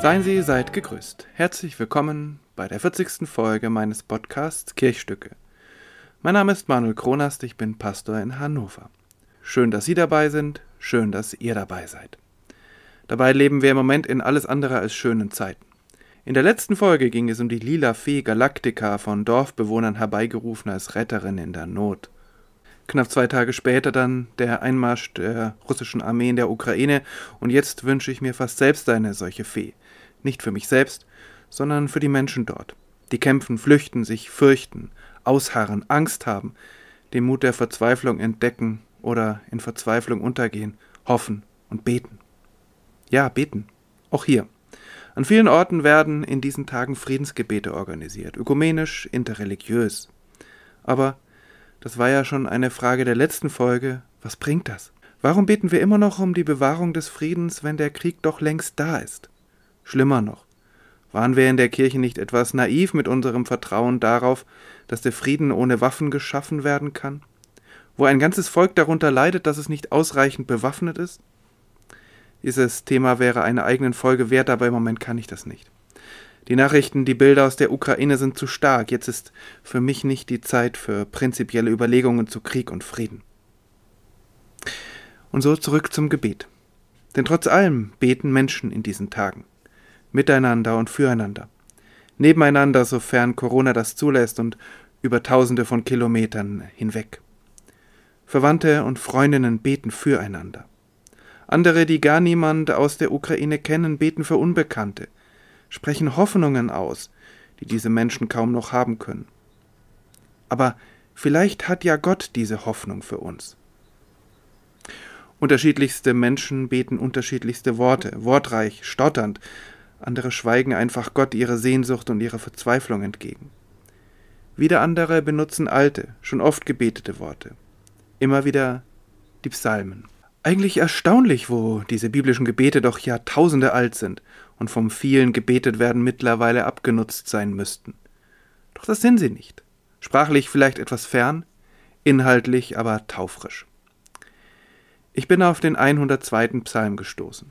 Seien Sie, seid gegrüßt. Herzlich willkommen bei der 40. Folge meines Podcasts Kirchstücke. Mein Name ist Manuel Kronast, ich bin Pastor in Hannover. Schön, dass Sie dabei sind, schön, dass ihr dabei seid. Dabei leben wir im Moment in alles andere als schönen Zeiten. In der letzten Folge ging es um die lila Fee Galactica von Dorfbewohnern herbeigerufen als Retterin in der Not. Knapp zwei Tage später dann der Einmarsch der russischen Armee in der Ukraine und jetzt wünsche ich mir fast selbst eine solche Fee. Nicht für mich selbst, sondern für die Menschen dort, die kämpfen, flüchten, sich fürchten, ausharren, Angst haben, den Mut der Verzweiflung entdecken oder in Verzweiflung untergehen, hoffen und beten. Ja, beten. Auch hier. An vielen Orten werden in diesen Tagen Friedensgebete organisiert, ökumenisch, interreligiös. Aber das war ja schon eine Frage der letzten Folge. Was bringt das? Warum beten wir immer noch um die Bewahrung des Friedens, wenn der Krieg doch längst da ist? Schlimmer noch. Waren wir in der Kirche nicht etwas naiv mit unserem Vertrauen darauf, dass der Frieden ohne Waffen geschaffen werden kann? Wo ein ganzes Volk darunter leidet, dass es nicht ausreichend bewaffnet ist? Dieses Thema wäre eine eigenen Folge wert, aber im Moment kann ich das nicht. Die Nachrichten, die Bilder aus der Ukraine sind zu stark. Jetzt ist für mich nicht die Zeit für prinzipielle Überlegungen zu Krieg und Frieden. Und so zurück zum Gebet. Denn trotz allem beten Menschen in diesen Tagen. Miteinander und füreinander. Nebeneinander, sofern Corona das zulässt und über tausende von Kilometern hinweg. Verwandte und Freundinnen beten füreinander. Andere, die gar niemand aus der Ukraine kennen, beten für Unbekannte, sprechen Hoffnungen aus, die diese Menschen kaum noch haben können. Aber vielleicht hat ja Gott diese Hoffnung für uns. Unterschiedlichste Menschen beten unterschiedlichste Worte, wortreich, stotternd, andere schweigen einfach Gott ihre Sehnsucht und ihre Verzweiflung entgegen. Wieder andere benutzen alte, schon oft gebetete Worte. Immer wieder die Psalmen. Eigentlich erstaunlich, wo diese biblischen Gebete doch Jahrtausende alt sind und vom vielen gebetet werden mittlerweile abgenutzt sein müssten. Doch das sind sie nicht. Sprachlich vielleicht etwas fern, inhaltlich aber taufrisch. Ich bin auf den 102. Psalm gestoßen.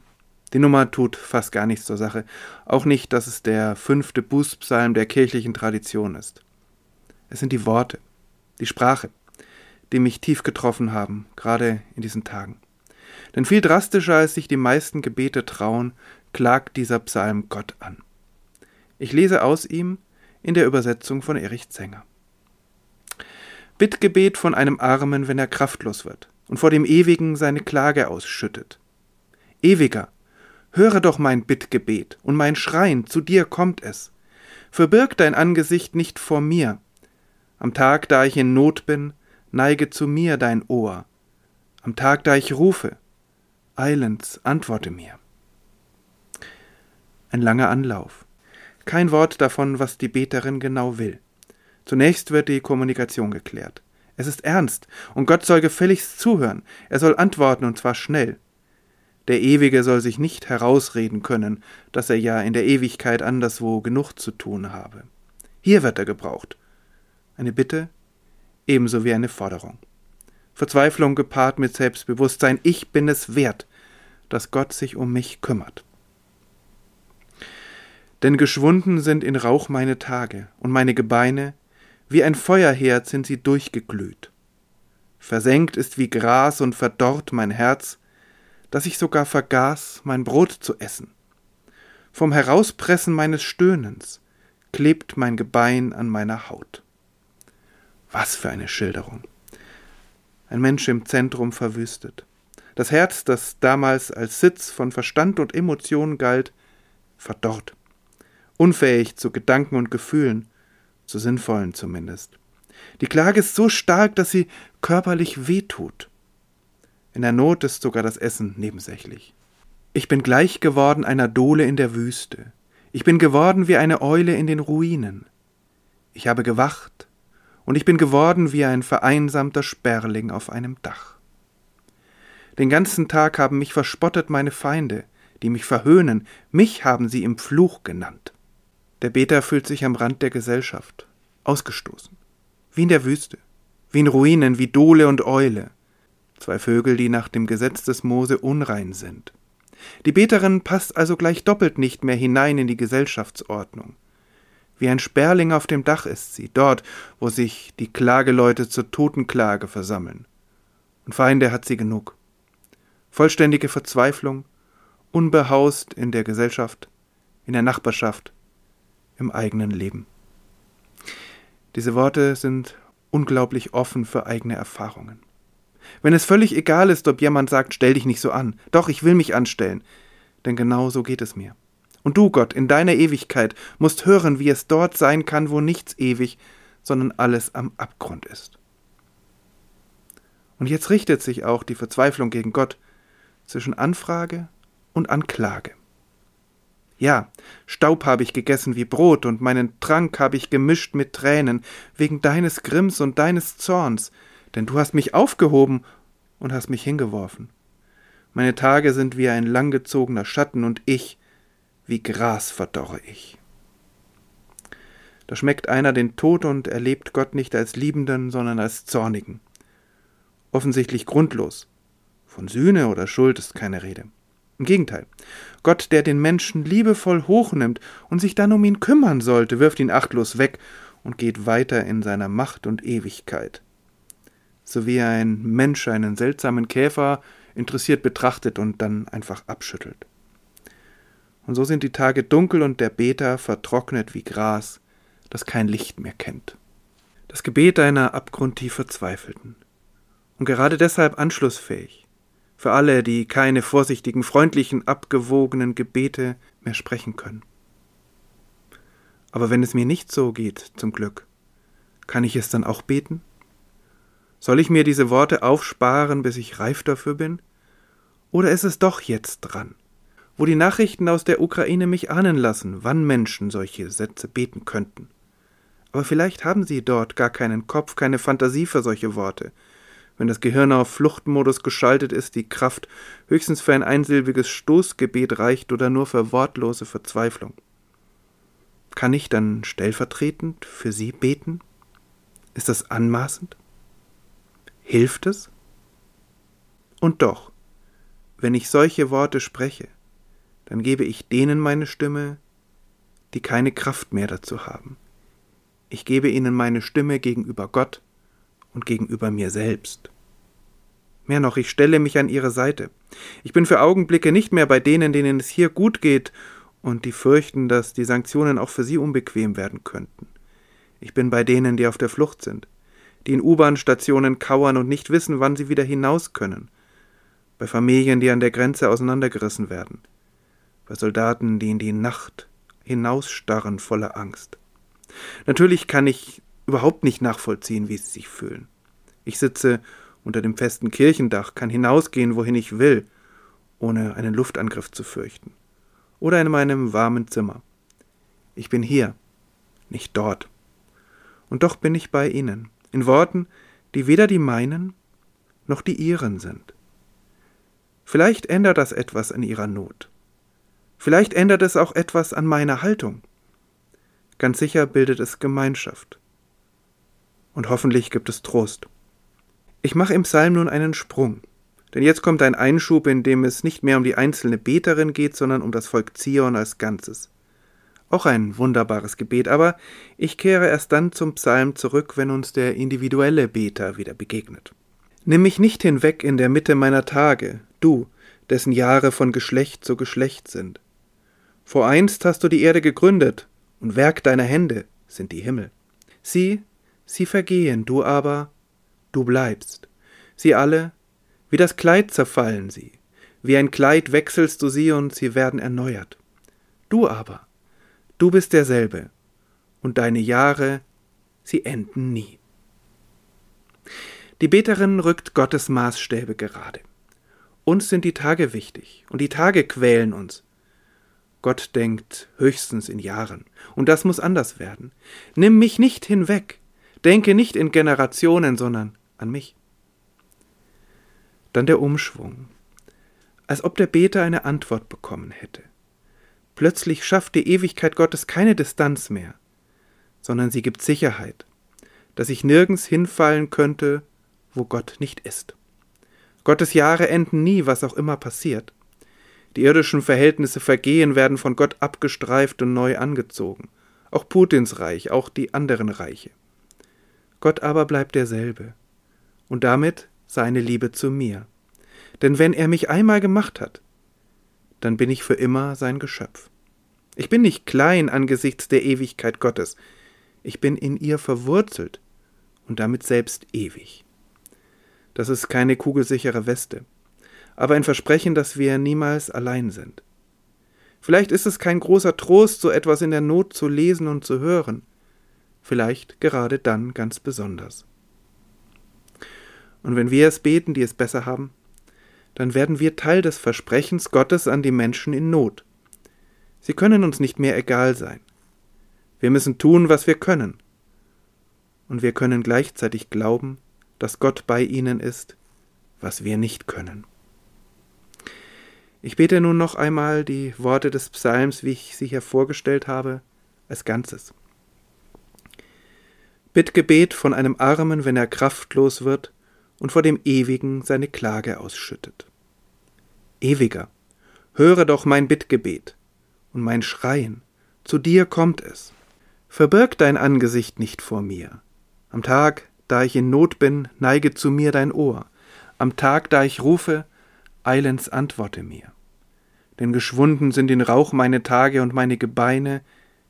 Die Nummer tut fast gar nichts zur Sache, auch nicht, dass es der fünfte Bußpsalm der kirchlichen Tradition ist. Es sind die Worte, die Sprache, die mich tief getroffen haben, gerade in diesen Tagen. Denn viel drastischer als sich die meisten Gebete trauen, klagt dieser Psalm Gott an. Ich lese aus ihm in der Übersetzung von Erich Zenger. Bittgebet von einem Armen, wenn er kraftlos wird und vor dem Ewigen seine Klage ausschüttet. Ewiger, höre doch mein Bittgebet und mein Schreien, zu dir kommt es. Verbirg dein Angesicht nicht vor mir. Am Tag, da ich in Not bin, neige zu mir dein Ohr. Am Tag, da ich rufe, eilends antworte mir. Ein langer Anlauf. Kein Wort davon, was die Beterin genau will. Zunächst wird die Kommunikation geklärt. Es ist ernst, und Gott soll gefälligst zuhören, er soll antworten, und zwar schnell. Der Ewige soll sich nicht herausreden können, dass er ja in der Ewigkeit anderswo genug zu tun habe. Hier wird er gebraucht. Eine Bitte ebenso wie eine Forderung. Verzweiflung gepaart mit Selbstbewusstsein, ich bin es wert, dass Gott sich um mich kümmert. Denn geschwunden sind in Rauch meine Tage, und meine Gebeine, wie ein Feuerherd sind sie durchgeglüht. Versenkt ist wie Gras und verdorrt mein Herz, dass ich sogar vergaß, mein Brot zu essen. Vom Herauspressen meines Stöhnens klebt mein Gebein an meiner Haut. Was für eine Schilderung. Ein Mensch im Zentrum verwüstet. Das Herz, das damals als Sitz von Verstand und Emotionen galt, verdorrt. Unfähig zu Gedanken und Gefühlen, zu sinnvollen zumindest. Die Klage ist so stark, dass sie körperlich wehtut. In der Not ist sogar das Essen nebensächlich. Ich bin gleich geworden einer Dole in der Wüste. Ich bin geworden wie eine Eule in den Ruinen. Ich habe gewacht, und ich bin geworden wie ein vereinsamter Sperling auf einem Dach. Den ganzen Tag haben mich verspottet meine Feinde, die mich verhöhnen, mich haben sie im Fluch genannt. Der Beter fühlt sich am Rand der Gesellschaft, ausgestoßen, wie in der Wüste, wie in Ruinen, wie Dole und Eule, zwei Vögel, die nach dem Gesetz des Mose unrein sind. Die Beterin passt also gleich doppelt nicht mehr hinein in die Gesellschaftsordnung. Wie ein Sperling auf dem Dach ist sie, dort, wo sich die Klageleute zur Totenklage versammeln. Und Feinde hat sie genug. Vollständige Verzweiflung, unbehaust in der Gesellschaft, in der Nachbarschaft, im eigenen Leben. Diese Worte sind unglaublich offen für eigene Erfahrungen. Wenn es völlig egal ist, ob jemand sagt, stell dich nicht so an, doch ich will mich anstellen, denn genau so geht es mir. Und du, Gott, in deiner Ewigkeit musst hören, wie es dort sein kann, wo nichts ewig, sondern alles am Abgrund ist. Und jetzt richtet sich auch die Verzweiflung gegen Gott zwischen Anfrage und Anklage. Ja, Staub habe ich gegessen wie Brot, und meinen Trank habe ich gemischt mit Tränen, wegen deines Grimms und deines Zorns, denn du hast mich aufgehoben und hast mich hingeworfen. Meine Tage sind wie ein langgezogener Schatten, und ich, wie Gras verdorre ich. Da schmeckt einer den Tod und erlebt Gott nicht als Liebenden, sondern als Zornigen. Offensichtlich grundlos. Von Sühne oder Schuld ist keine Rede. Im Gegenteil. Gott, der den Menschen liebevoll hochnimmt und sich dann um ihn kümmern sollte, wirft ihn achtlos weg und geht weiter in seiner Macht und Ewigkeit. So wie ein Mensch einen seltsamen Käfer interessiert betrachtet und dann einfach abschüttelt. Und so sind die Tage dunkel und der Beter vertrocknet wie Gras, das kein Licht mehr kennt. Das Gebet einer abgrundtief Verzweifelten. Und gerade deshalb anschlussfähig für alle, die keine vorsichtigen, freundlichen, abgewogenen Gebete mehr sprechen können. Aber wenn es mir nicht so geht, zum Glück, kann ich es dann auch beten? Soll ich mir diese Worte aufsparen, bis ich reif dafür bin? Oder ist es doch jetzt dran, wo die Nachrichten aus der Ukraine mich ahnen lassen, wann Menschen solche Sätze beten könnten? Aber vielleicht haben sie dort gar keinen Kopf, keine Fantasie für solche Worte, wenn das Gehirn auf Fluchtmodus geschaltet ist, die Kraft höchstens für ein einsilbiges Stoßgebet reicht oder nur für wortlose Verzweiflung. Kann ich dann stellvertretend für Sie beten? Ist das anmaßend? Hilft es? Und doch, wenn ich solche Worte spreche, dann gebe ich denen meine Stimme, die keine Kraft mehr dazu haben. Ich gebe ihnen meine Stimme gegenüber Gott, und gegenüber mir selbst. Mehr noch, ich stelle mich an ihre Seite. Ich bin für Augenblicke nicht mehr bei denen, denen es hier gut geht und die fürchten, dass die Sanktionen auch für sie unbequem werden könnten. Ich bin bei denen, die auf der Flucht sind, die in U-Bahn-Stationen kauern und nicht wissen, wann sie wieder hinaus können, bei Familien, die an der Grenze auseinandergerissen werden, bei Soldaten, die in die Nacht hinausstarren voller Angst. Natürlich kann ich überhaupt nicht nachvollziehen, wie sie sich fühlen. Ich sitze unter dem festen Kirchendach, kann hinausgehen, wohin ich will, ohne einen Luftangriff zu fürchten. Oder in meinem warmen Zimmer. Ich bin hier, nicht dort. Und doch bin ich bei Ihnen, in Worten, die weder die meinen noch die Ihren sind. Vielleicht ändert das etwas an Ihrer Not. Vielleicht ändert es auch etwas an meiner Haltung. Ganz sicher bildet es Gemeinschaft und hoffentlich gibt es Trost. Ich mache im Psalm nun einen Sprung, denn jetzt kommt ein Einschub, in dem es nicht mehr um die einzelne Beterin geht, sondern um das Volk Zion als Ganzes. Auch ein wunderbares Gebet, aber ich kehre erst dann zum Psalm zurück, wenn uns der individuelle Beter wieder begegnet. Nimm mich nicht hinweg in der Mitte meiner Tage, du, dessen Jahre von Geschlecht zu Geschlecht sind. Voreinst hast du die Erde gegründet, und Werk deiner Hände sind die Himmel. Sie sie vergehen, du aber, du bleibst. Sie alle, wie das Kleid zerfallen sie, wie ein Kleid wechselst du sie und sie werden erneuert. Du aber, du bist derselbe, und deine Jahre, sie enden nie. Die Beterin rückt Gottes Maßstäbe gerade. Uns sind die Tage wichtig, und die Tage quälen uns. Gott denkt höchstens in Jahren, und das muss anders werden. Nimm mich nicht hinweg, Denke nicht in Generationen, sondern an mich. Dann der Umschwung. Als ob der Beter eine Antwort bekommen hätte. Plötzlich schafft die Ewigkeit Gottes keine Distanz mehr, sondern sie gibt Sicherheit, dass ich nirgends hinfallen könnte, wo Gott nicht ist. Gottes Jahre enden nie, was auch immer passiert. Die irdischen Verhältnisse vergehen, werden von Gott abgestreift und neu angezogen. Auch Putins Reich, auch die anderen Reiche. Gott aber bleibt derselbe. Und damit seine Liebe zu mir. Denn wenn er mich einmal gemacht hat, dann bin ich für immer sein Geschöpf. Ich bin nicht klein angesichts der Ewigkeit Gottes, ich bin in ihr verwurzelt und damit selbst ewig. Das ist keine kugelsichere Weste, aber ein Versprechen, dass wir niemals allein sind. Vielleicht ist es kein großer Trost, so etwas in der Not zu lesen und zu hören, vielleicht gerade dann ganz besonders. Und wenn wir es beten, die es besser haben, dann werden wir Teil des Versprechens Gottes an die Menschen in Not. Sie können uns nicht mehr egal sein. Wir müssen tun, was wir können. Und wir können gleichzeitig glauben, dass Gott bei ihnen ist, was wir nicht können. Ich bete nun noch einmal die Worte des Psalms, wie ich sie hier vorgestellt habe, als Ganzes. Bittgebet von einem Armen, wenn er kraftlos wird und vor dem Ewigen seine Klage ausschüttet. Ewiger, höre doch mein Bittgebet und mein Schreien, zu dir kommt es. Verbirg dein Angesicht nicht vor mir. Am Tag, da ich in Not bin, neige zu mir dein Ohr. Am Tag, da ich rufe, eilends antworte mir. Denn geschwunden sind in Rauch meine Tage und meine Gebeine,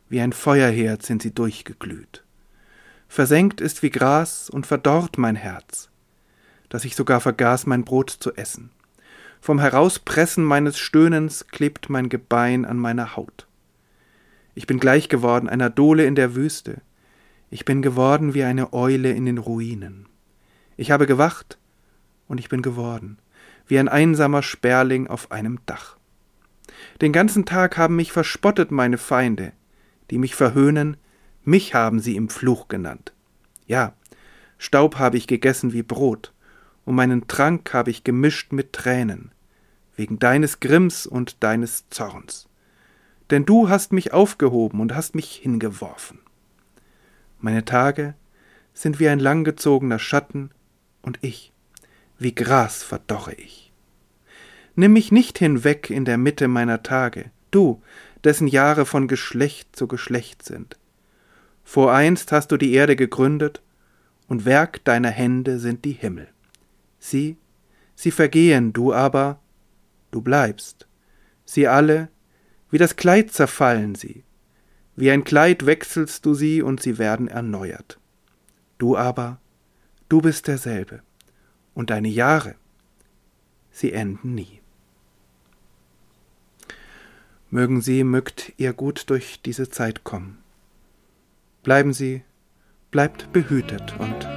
wie ein Feuerherd sind sie durchgeglüht. Versenkt ist wie Gras und verdorrt mein Herz, dass ich sogar vergaß, mein Brot zu essen. Vom Herauspressen meines Stöhnens klebt mein Gebein an meiner Haut. Ich bin gleich geworden einer Dole in der Wüste. Ich bin geworden wie eine Eule in den Ruinen. Ich habe gewacht und ich bin geworden, wie ein einsamer Sperling auf einem Dach. Den ganzen Tag haben mich verspottet meine Feinde, die mich verhöhnen, mich haben sie im Fluch genannt. Ja, Staub habe ich gegessen wie Brot, und meinen Trank habe ich gemischt mit Tränen, wegen deines Grimms und deines Zorns denn du hast mich aufgehoben und hast mich hingeworfen. Meine Tage sind wie ein langgezogener Schatten, und ich, wie Gras verdorre ich. Nimm mich nicht hinweg in der Mitte meiner Tage, du, dessen Jahre von Geschlecht zu Geschlecht sind. Voreinst hast du die Erde gegründet, und Werk deiner Hände sind die Himmel. Sie, sie vergehen, du aber, du bleibst. Sie alle wie das Kleid zerfallen sie. Wie ein Kleid wechselst du sie und sie werden erneuert. Du aber, du bist derselbe. Und deine Jahre, sie enden nie. Mögen Sie, mögt ihr gut durch diese Zeit kommen. Bleiben Sie, bleibt behütet und